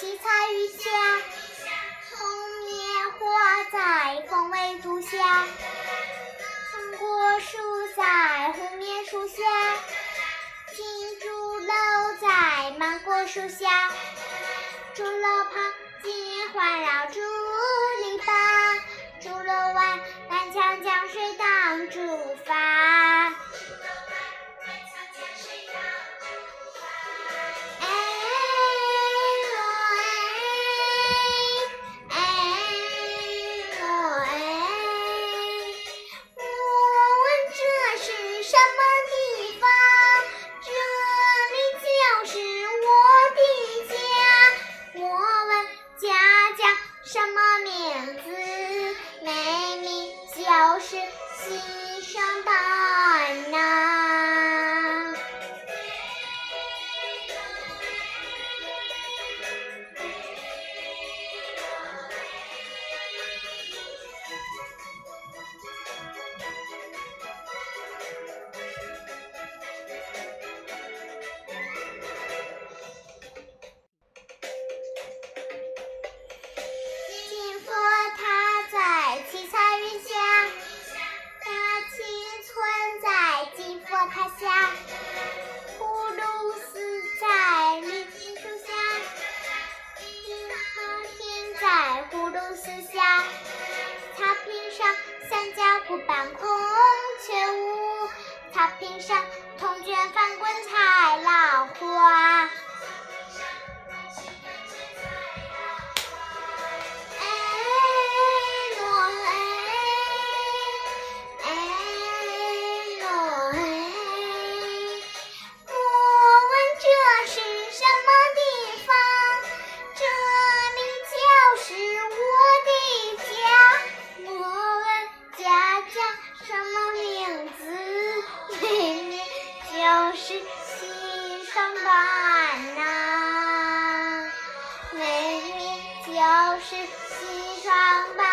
七彩雨下，红棉花在风味竹下，红果树在红棉树下，金竹楼在芒果树下，竹楼旁，金环绕竹林。铜钱翻滚，踩浪花。是心上班呐美女就是心上班